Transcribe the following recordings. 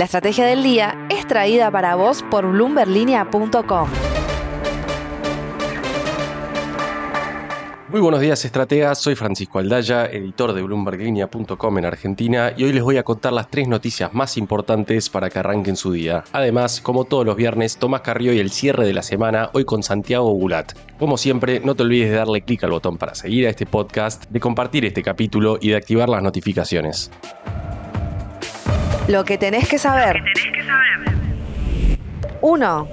La estrategia del día es traída para vos por bloomberlinia.com. Muy buenos días, estrategas. Soy Francisco Aldaya, editor de BloombergLinea.com en Argentina, y hoy les voy a contar las tres noticias más importantes para que arranquen su día. Además, como todos los viernes, Tomás Carrió y el cierre de la semana, hoy con Santiago Bulat. Como siempre, no te olvides de darle clic al botón para seguir a este podcast, de compartir este capítulo y de activar las notificaciones. Lo que tenés que saber. 1.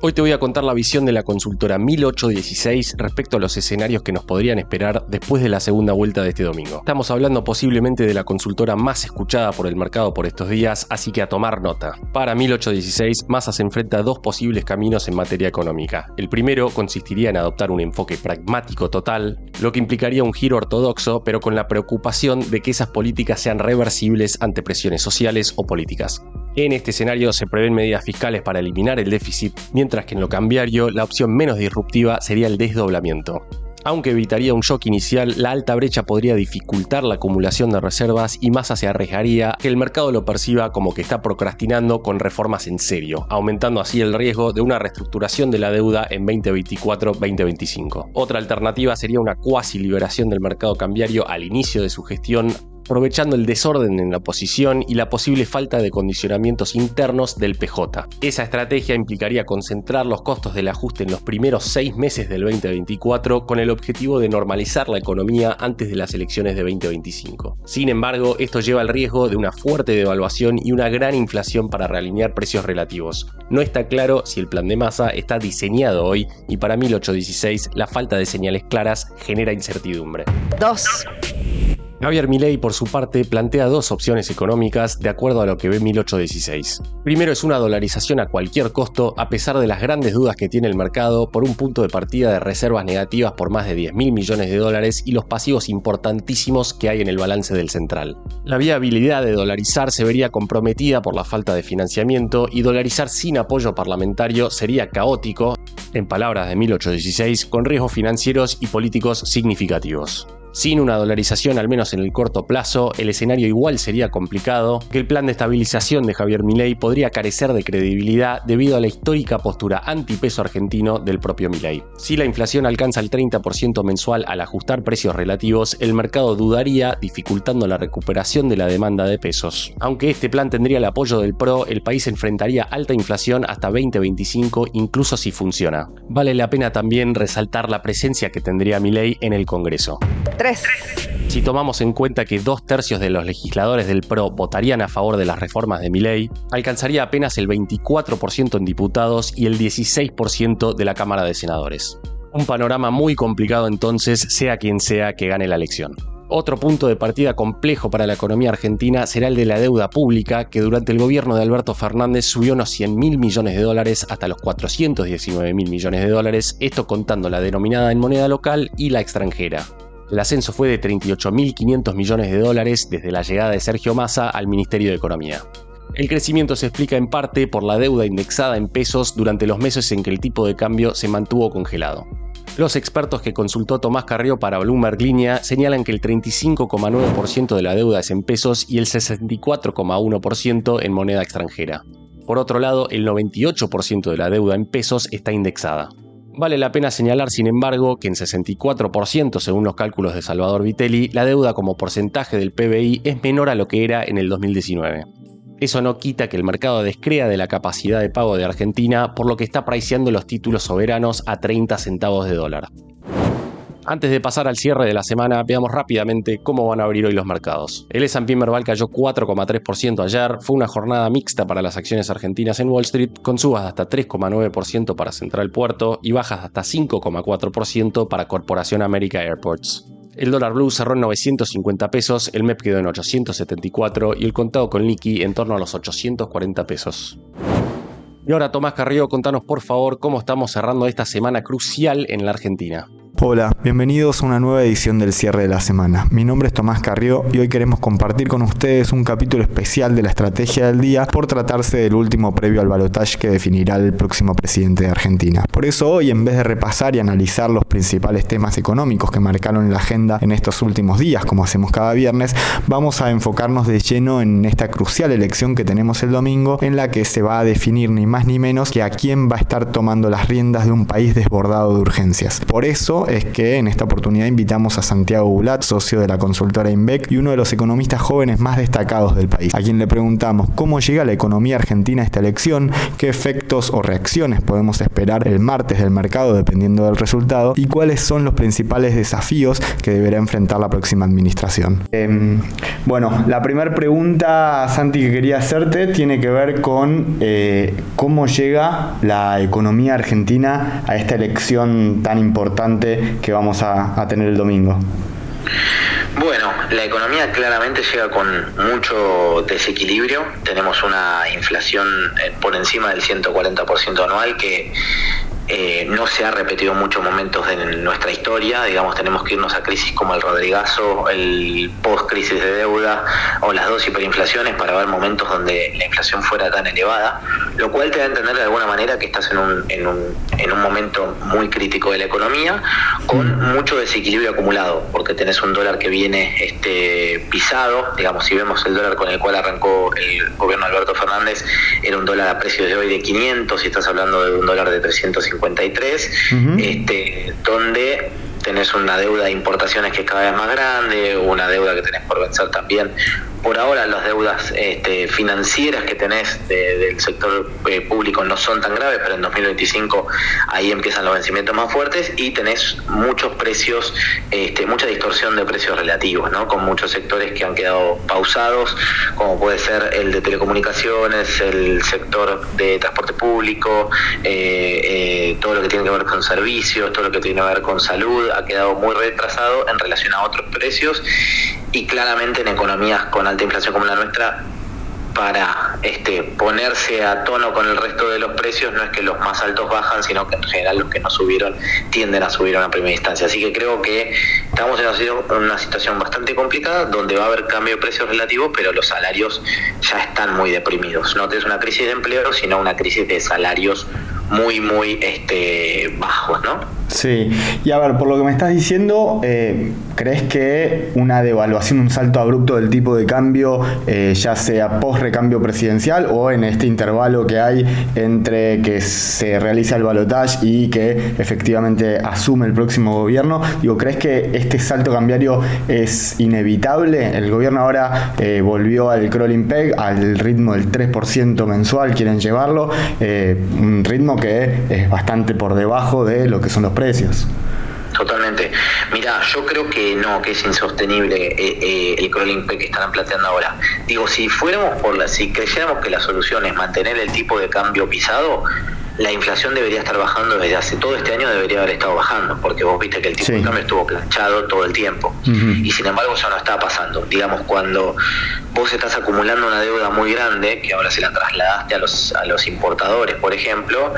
Hoy te voy a contar la visión de la consultora 1816 respecto a los escenarios que nos podrían esperar después de la segunda vuelta de este domingo. Estamos hablando posiblemente de la consultora más escuchada por el mercado por estos días, así que a tomar nota. Para 1816, Massa se enfrenta a dos posibles caminos en materia económica. El primero consistiría en adoptar un enfoque pragmático total, lo que implicaría un giro ortodoxo, pero con la preocupación de que esas políticas sean reversibles ante presiones sociales o políticas. En este escenario se prevén medidas fiscales para eliminar el déficit, mientras que en lo cambiario la opción menos disruptiva sería el desdoblamiento. Aunque evitaría un shock inicial, la alta brecha podría dificultar la acumulación de reservas y más se arriesgaría que el mercado lo perciba como que está procrastinando con reformas en serio, aumentando así el riesgo de una reestructuración de la deuda en 2024-2025. Otra alternativa sería una cuasi liberación del mercado cambiario al inicio de su gestión aprovechando el desorden en la oposición y la posible falta de condicionamientos internos del PJ. Esa estrategia implicaría concentrar los costos del ajuste en los primeros seis meses del 2024 con el objetivo de normalizar la economía antes de las elecciones de 2025. Sin embargo, esto lleva al riesgo de una fuerte devaluación y una gran inflación para realinear precios relativos. No está claro si el plan de masa está diseñado hoy y para 1816 la falta de señales claras genera incertidumbre. 2. Javier Milei, por su parte, plantea dos opciones económicas de acuerdo a lo que ve 1816. Primero es una dolarización a cualquier costo, a pesar de las grandes dudas que tiene el mercado por un punto de partida de reservas negativas por más de 10 mil millones de dólares y los pasivos importantísimos que hay en el balance del central. La viabilidad de dolarizar se vería comprometida por la falta de financiamiento y dolarizar sin apoyo parlamentario sería caótico, en palabras de 1816, con riesgos financieros y políticos significativos. Sin una dolarización, al menos en el corto plazo, el escenario igual sería complicado, que el plan de estabilización de Javier Milei podría carecer de credibilidad debido a la histórica postura antipeso argentino del propio Milei. Si la inflación alcanza el 30% mensual al ajustar precios relativos, el mercado dudaría, dificultando la recuperación de la demanda de pesos. Aunque este plan tendría el apoyo del PRO, el país enfrentaría alta inflación hasta 2025, incluso si funciona. Vale la pena también resaltar la presencia que tendría Milei en el Congreso. 3. Si tomamos en cuenta que dos tercios de los legisladores del PRO votarían a favor de las reformas de Milei, alcanzaría apenas el 24% en diputados y el 16% de la Cámara de Senadores. Un panorama muy complicado entonces, sea quien sea que gane la elección. Otro punto de partida complejo para la economía argentina será el de la deuda pública, que durante el gobierno de Alberto Fernández subió unos 100 mil millones de dólares hasta los 419 mil millones de dólares, esto contando la denominada en moneda local y la extranjera. El ascenso fue de 38.500 millones de dólares desde la llegada de Sergio Massa al Ministerio de Economía. El crecimiento se explica en parte por la deuda indexada en pesos durante los meses en que el tipo de cambio se mantuvo congelado. Los expertos que consultó Tomás Carrió para Bloomberg Línea señalan que el 35,9% de la deuda es en pesos y el 64,1% en moneda extranjera. Por otro lado, el 98% de la deuda en pesos está indexada. Vale la pena señalar, sin embargo, que en 64%, según los cálculos de Salvador Vitelli, la deuda como porcentaje del PBI es menor a lo que era en el 2019. Eso no quita que el mercado descrea de la capacidad de pago de Argentina, por lo que está priceando los títulos soberanos a 30 centavos de dólar. Antes de pasar al cierre de la semana, veamos rápidamente cómo van a abrir hoy los mercados. El S&P Merval cayó 4,3% ayer, fue una jornada mixta para las acciones argentinas en Wall Street, con subas de hasta 3,9% para Central Puerto y bajas de hasta 5,4% para Corporación América Airports. El dólar blue cerró en 950 pesos, el MEP quedó en 874 y el contado con liqui en torno a los 840 pesos. Y ahora Tomás Carrillo, contanos por favor cómo estamos cerrando esta semana crucial en la Argentina. Hola, bienvenidos a una nueva edición del cierre de la semana. Mi nombre es Tomás Carrió y hoy queremos compartir con ustedes un capítulo especial de la estrategia del día por tratarse del último previo al balotaje que definirá el próximo presidente de Argentina. Por eso hoy, en vez de repasar y analizar los principales temas económicos que marcaron la agenda en estos últimos días, como hacemos cada viernes, vamos a enfocarnos de lleno en esta crucial elección que tenemos el domingo, en la que se va a definir ni más ni menos que a quién va a estar tomando las riendas de un país desbordado de urgencias. Por eso es que en esta oportunidad invitamos a Santiago Bulat, socio de la consultora INVEC y uno de los economistas jóvenes más destacados del país, a quien le preguntamos cómo llega la economía argentina a esta elección, qué efectos o reacciones podemos esperar el martes del mercado dependiendo del resultado y cuáles son los principales desafíos que deberá enfrentar la próxima administración. Em, bueno, la primera pregunta, Santi, que quería hacerte tiene que ver con eh, cómo llega la economía argentina a esta elección tan importante que vamos a, tener el domingo? Bueno, la economía claramente llega con mucho desequilibrio. Tenemos una inflación eh, por encima del 140% anual que eh, no se ha repetido en muchos momentos de nuestra historia, digamos, tenemos que irnos a crisis como el Rodrigazo, el post-crisis de deuda o las dos hiperinflaciones para ver momentos donde la inflación fuera tan elevada, lo cual te da a entender de alguna manera que estás en un, en un, en un momento muy crítico de la economía con mucho desequilibrio acumulado, porque tenés un dólar que viene este, pisado, digamos, si vemos el dólar con el cual arrancó el gobierno de Alberto Fernández, era un dólar a precios de hoy de 500 y estás hablando de un dólar de 350 este, donde tenés una deuda de importaciones que es cada vez más grande, una deuda que tenés por vencer también por ahora las deudas este, financieras que tenés del sector eh, público no son tan graves, pero en 2025 ahí empiezan los vencimientos más fuertes y tenés muchos precios, este, mucha distorsión de precios relativos, ¿no? con muchos sectores que han quedado pausados, como puede ser el de telecomunicaciones, el sector de transporte público, eh, eh, todo lo que tiene que ver con servicios, todo lo que tiene que ver con salud, ha quedado muy retrasado en relación a otros precios y claramente en economías con alta inflación como la nuestra, para este, ponerse a tono con el resto de los precios, no es que los más altos bajan, sino que en general los que no subieron tienden a subir a una primera instancia. Así que creo que estamos en una situación bastante complicada donde va a haber cambio de precios relativos, pero los salarios ya están muy deprimidos. No es una crisis de empleo, sino una crisis de salarios muy, muy este, bajos, ¿no? Sí, y a ver, por lo que me estás diciendo, eh, ¿crees que una devaluación, un salto abrupto del tipo de cambio, eh, ya sea post recambio presidencial o en este intervalo que hay entre que se realiza el balotaje y que efectivamente asume el próximo gobierno? Digo, ¿crees que este salto cambiario es inevitable? El gobierno ahora eh, volvió al crawling peg, al ritmo del 3% mensual, quieren llevarlo, un ritmo que es bastante por debajo de lo que son los precios. Totalmente. Mira, yo creo que no, que es insostenible eh, eh, el crawling que están planteando ahora. Digo, si fuéramos por la, si creyéramos que la solución es mantener el tipo de cambio pisado, la inflación debería estar bajando desde hace todo este año debería haber estado bajando, porque vos viste que el tipo de cambio estuvo planchado todo el tiempo. Y sin embargo eso no está pasando. Digamos, cuando vos estás acumulando una deuda muy grande, que ahora se la trasladaste a los, a los importadores, por ejemplo,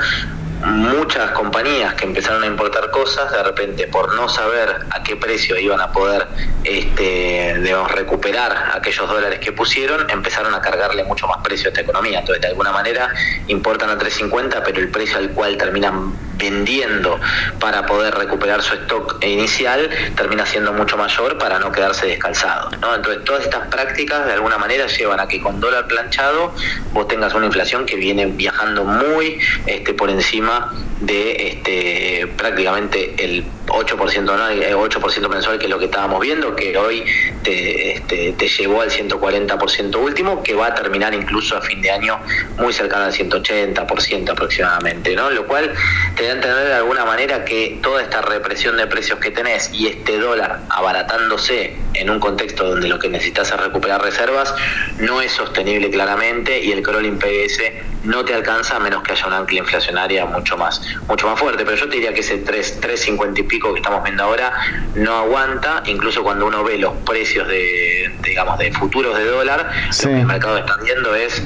muchas compañías que empezaron a importar cosas, de repente por no saber a qué precio iban a poder este, recuperar aquellos dólares que pusieron, empezaron a cargarle mucho más precio a esta economía. Entonces, de alguna manera, importan a 3.50, pero el precio al cual terminan vendiendo para poder recuperar su stock inicial termina siendo mucho mayor para no quedarse descalzado. Entonces, todas estas prácticas de alguna manera llevan a que con dólar planchado vos tengas una inflación que viene viajando muy este, por encima de este, prácticamente el 8%, ¿no? el 8% mensual, que es lo que estábamos viendo, que hoy te, este, te llevó al 140% último, que va a terminar incluso a fin de año muy cercano al 180% aproximadamente, ¿no? Lo cual te da a entender de alguna manera que toda esta represión de precios que tenés y este dólar abaratándose en un contexto donde lo que necesitas es recuperar reservas, no es sostenible claramente y el crawling PBS no te alcanza a menos que haya una ancla inflacionaria mucho más, mucho más fuerte. Pero yo te diría que ese 3,50 y pico que estamos viendo ahora no aguanta, incluso cuando uno ve los precios de, digamos, de futuros de dólar, lo que el mercado está viendo es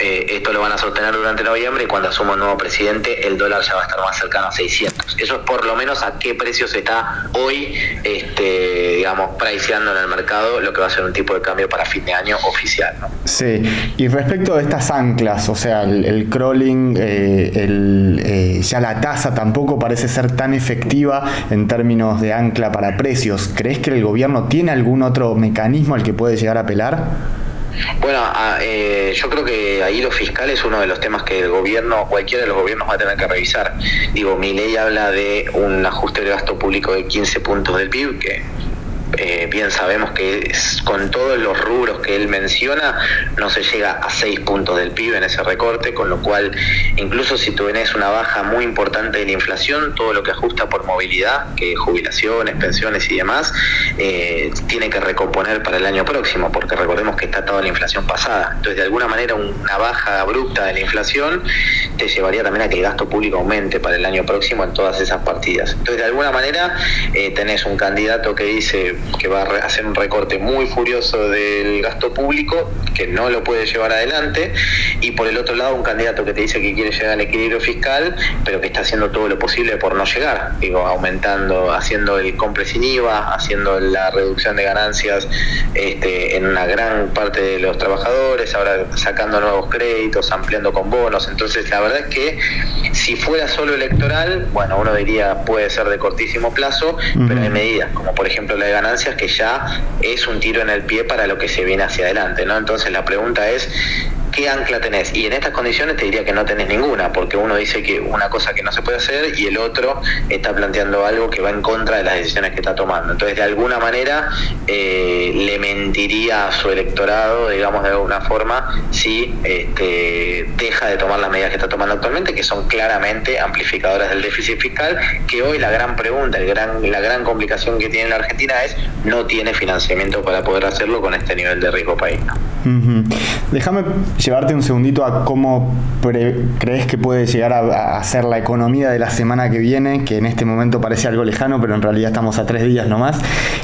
eh, esto lo van a sostener durante noviembre y cuando asuma un nuevo presidente el dólar ya va a estar más cercano a 600. Eso es por lo menos a qué precios está hoy, este, digamos, priceando en el mercado lo que va a ser un tipo de cambio para fin de año oficial. Sí, y respecto de estas anclas, o sea, el, crawling, eh, el, eh, ya la tasa tampoco parece ser tan efectiva en términos de ancla para precios. ¿Crees que el gobierno tiene algún otro mecanismo al que puede llegar a apelar? Bueno, eh, yo creo que ahí lo fiscal es uno de los temas que el gobierno, cualquiera de los gobiernos va a tener que revisar. Digo, mi ley habla de un ajuste de gasto público de 15 puntos del PIB, que eh, bien sabemos que con todos los rubros que él menciona no se llega a 6 puntos del PIB en ese recorte, con lo cual incluso si tú tenés una baja muy importante de la inflación, todo lo que ajusta por movilidad, que jubilaciones, pensiones y demás, eh, tiene que recomponer para el año próximo, porque recordemos que está toda la inflación pasada. Entonces, de alguna manera, una baja abrupta de la inflación te llevaría también a que el gasto público aumente para el año próximo en todas esas partidas. Entonces, de alguna manera, eh, tenés un candidato que dice que va a hacer un recorte muy furioso del gasto público, que no lo puede llevar adelante, y por el otro lado un candidato que te dice que quiere llegar al equilibrio fiscal, pero que está haciendo todo lo posible por no llegar, digo, aumentando, haciendo el compre sin IVA, haciendo la reducción de ganancias este, en una gran parte de los trabajadores, ahora sacando nuevos créditos, ampliando con bonos, entonces la verdad es que si fuera solo electoral, bueno, uno diría puede ser de cortísimo plazo, pero hay medidas, como por ejemplo la de ganancias, que ya es un tiro en el pie para lo que se viene hacia adelante, ¿no? Entonces la pregunta es ¿qué ancla tenés? Y en estas condiciones te diría que no tenés ninguna, porque uno dice que una cosa que no se puede hacer y el otro está planteando algo que va en contra de las decisiones que está tomando. Entonces, de alguna manera, eh, le mentiría a su electorado, digamos de alguna forma, si este, deja de tomar las medidas que está tomando actualmente, que son claramente amplificadoras del déficit fiscal, que hoy la gran pregunta, el gran, la gran complicación que tiene la Argentina es no tiene financiamiento para poder hacerlo con este nivel de riesgo país. Déjame llevarte un segundito a cómo crees que puede llegar a, ser la economía de la semana que viene, que en este momento parece algo lejano, pero en realidad estamos a tres días nomás.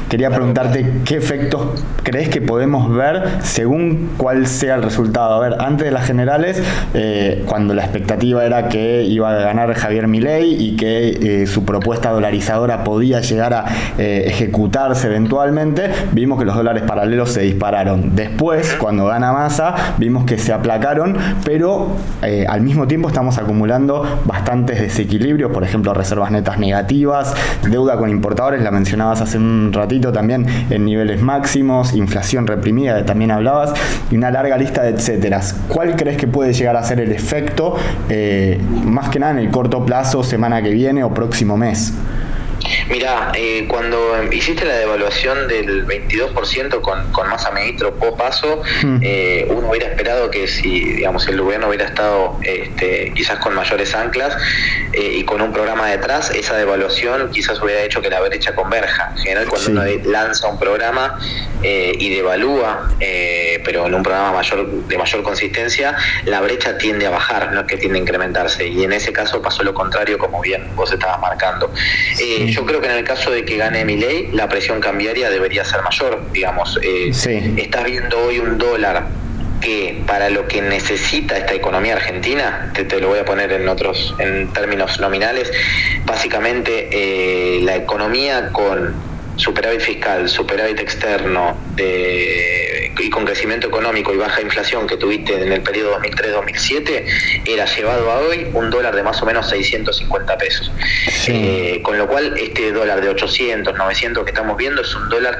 Quería preguntarte qué efectos crees que podemos ver según cuál sea el resultado. A ver, antes de las generales, eh, cuando la expectativa era que iba a ganar Javier Milei y que eh, su propuesta dolarizadora podía llegar a eh, ejecutarse eventualmente, vimos que los dólares paralelos se dispararon. Después, cuando gana Massa, vimos que se aplacaron, pero eh, al mismo tiempo estamos acumulando bastantes desequilibrios, por ejemplo, reservas netas negativas, deuda con importadores, la mencionabas hace un ratito también en niveles máximos, inflación reprimida, que también hablabas, y una larga lista de etcéteras. ¿Cuál crees que puede llegar a ser el efecto, eh, más que nada en el corto plazo, semana que viene o próximo mes? Mira, eh, cuando hiciste la devaluación del 22% con, con masa ministro po paso, hmm. eh, uno hubiera esperado que si digamos el gobierno hubiera estado este, quizás con mayores anclas eh, y con un programa detrás, esa devaluación quizás hubiera hecho que la brecha converja. En general, cuando uno lanza un programa y devalúa, pero en un programa mayor de mayor consistencia, la brecha tiende a bajar, no es que tiende a incrementarse. Y en ese caso pasó lo contrario, como bien vos estabas marcando. Yo creo que en el caso de que gane mi ley, la presión cambiaria debería ser mayor. Digamos, eh, estás viendo hoy un dólar que para lo que necesita esta economía argentina, te, lo voy a poner en otros, en términos nominales, básicamente eh, la economía con superávit fiscal, superávit externo de, y con crecimiento económico y baja inflación que tuviste en el periodo 2003-2007, era llevado a hoy un dólar de más o menos 650 pesos. Eh, con lo cual, este dólar de 800, 900 que estamos viendo es un dólar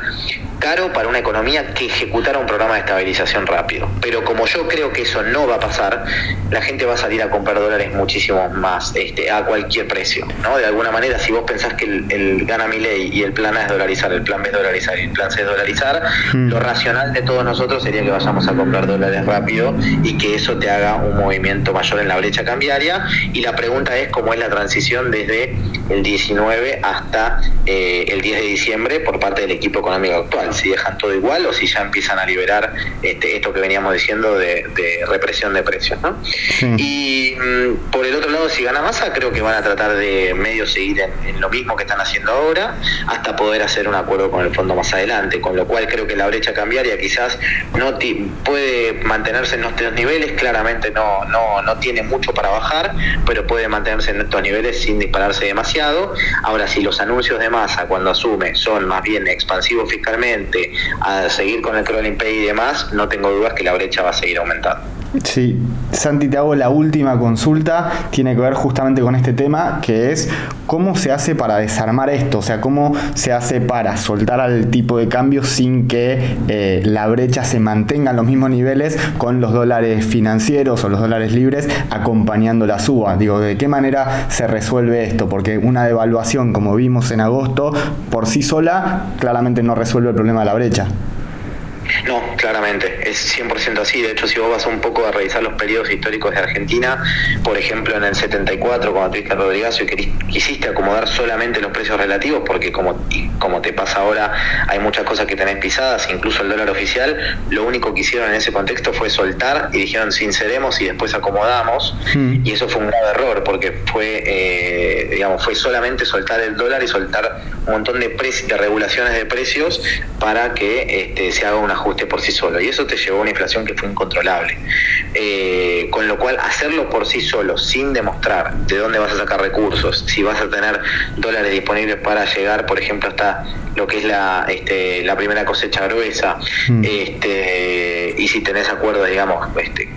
caro para una economía que ejecutara un programa de estabilización rápido. Pero como yo creo que eso no va a pasar, la gente va a salir a comprar dólares muchísimo más este, a cualquier precio. ¿no? De alguna manera, si vos pensás que el, gana mi ley y el plan A es dolarizar, el plan B es dolarizar y el plan C es dolarizar, mm. lo racional de todos nosotros sería que vayamos a comprar dólares rápido y que eso te haga un movimiento mayor en la brecha cambiaria. Y la pregunta es cómo es la transición desde el 19 hasta eh, el 10 de diciembre por parte del equipo económico actual, si dejan todo igual o si ya empiezan a liberar este, esto que veníamos diciendo de, represión de precios. ¿no? Y mm, por el otro lado, si gana masa, creo que van a tratar de medio seguir en, lo mismo que están haciendo ahora hasta poder hacer un acuerdo con el fondo más adelante, con lo cual creo que la brecha cambiaria quizás no puede mantenerse en estos niveles, claramente no, no, no tiene mucho para bajar, pero puede mantenerse en estos niveles sin dispararse demasiado. Ahora, si los anuncios de masa cuando asume son más bien expansivos fiscalmente, a seguir con el crawling pay y demás, no tengo dudas que la brecha va a seguir aumentando. Sí, Santi, te hago la última consulta, tiene que ver justamente con este tema, que es cómo se hace para desarmar esto, o sea, cómo se hace para soltar al tipo de cambio sin que eh, la brecha se mantenga en los mismos niveles con los dólares financieros o los dólares libres acompañando la suba. Digo, ¿de qué manera se resuelve esto? Porque una devaluación, como vimos en agosto, por sí sola, claramente no resuelve el problema de la brecha. No, claramente, es 100% así. De hecho, si vos vas un poco a revisar los periodos históricos de Argentina, por ejemplo, en el 74, cuando tuviste a Rodrigazo y quisiste acomodar solamente los precios relativos, porque como, como te pasa ahora, hay muchas cosas que tenés pisadas, incluso el dólar oficial, lo único que hicieron en ese contexto fue soltar y dijeron sinceremos y después acomodamos. Hmm. Y eso fue un grave error, porque fue, eh, digamos, fue solamente soltar el dólar y soltar un montón de, de regulaciones de precios para que este, se haga un ajuste por sí solo. Y eso te llevó a una inflación que fue incontrolable. Eh, con lo cual, hacerlo por sí solo, sin demostrar de dónde vas a sacar recursos, si vas a tener dólares disponibles para llegar, por ejemplo, hasta lo que es la, este, la primera cosecha gruesa, mm. este, y si tenés acuerdos, digamos, este,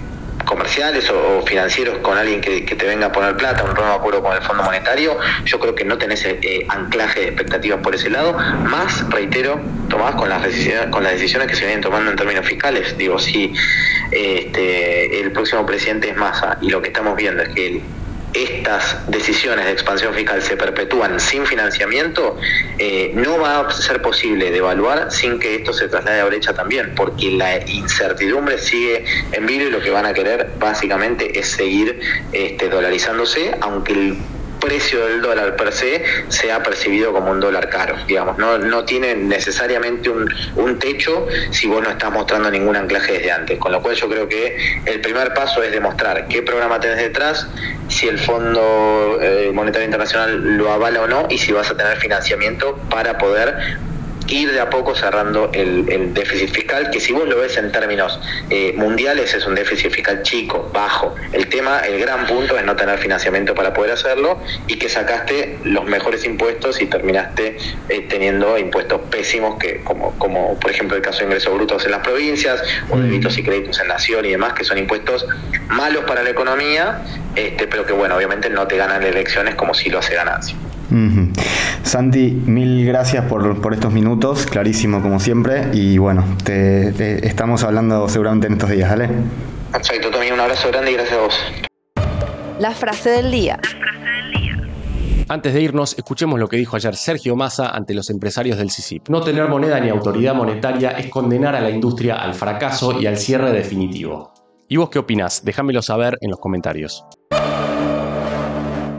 comerciales o, financieros con alguien que, te venga a poner plata, un nuevo acuerdo con el Fondo Monetario, yo creo que no tenés eh, anclaje de expectativas por ese lado, más, reitero, Tomás, con las decisiones, con las decisiones que se vienen tomando en términos fiscales. Digo, si este, el próximo presidente es Massa y lo que estamos viendo es que estas decisiones de expansión fiscal se perpetúan sin financiamiento, eh, no va a ser posible devaluar sin que esto se traslade a brecha también, porque la incertidumbre sigue en vivo y lo que van a querer básicamente es seguir este, dolarizándose, aunque el precio del dólar per se sea percibido como un dólar caro, digamos, no, no tiene necesariamente un, un techo si vos no estás mostrando ningún anclaje desde antes, con lo cual yo creo que el primer paso es demostrar qué programa tenés detrás, si el Fondo eh, Monetario Internacional lo avala o no y si vas a tener financiamiento para poder ir de a poco cerrando el, déficit fiscal, que si vos lo ves en términos eh, mundiales es un déficit fiscal chico, bajo. El tema, el gran punto es no tener financiamiento para poder hacerlo y que sacaste los mejores impuestos y terminaste eh, teniendo impuestos pésimos, que como, como por ejemplo el caso de ingresos brutos en las provincias, o mm. débitos y créditos en nación y demás, que son impuestos malos para la economía, este, pero que bueno, obviamente no te ganan elecciones como si lo hace ganancia. Santi, mil gracias por, estos minutos, clarísimo como siempre, y bueno, te, estamos hablando seguramente en estos días, ¿vale? Perfecto, Tommy, un abrazo grande y gracias a vos. La frase del día. Antes de irnos, escuchemos lo que dijo ayer Sergio Massa ante los empresarios del CICIP. No tener moneda ni autoridad monetaria es condenar a la industria al fracaso y al cierre definitivo. ¿Y vos qué opinás? Déjamelo saber en los comentarios.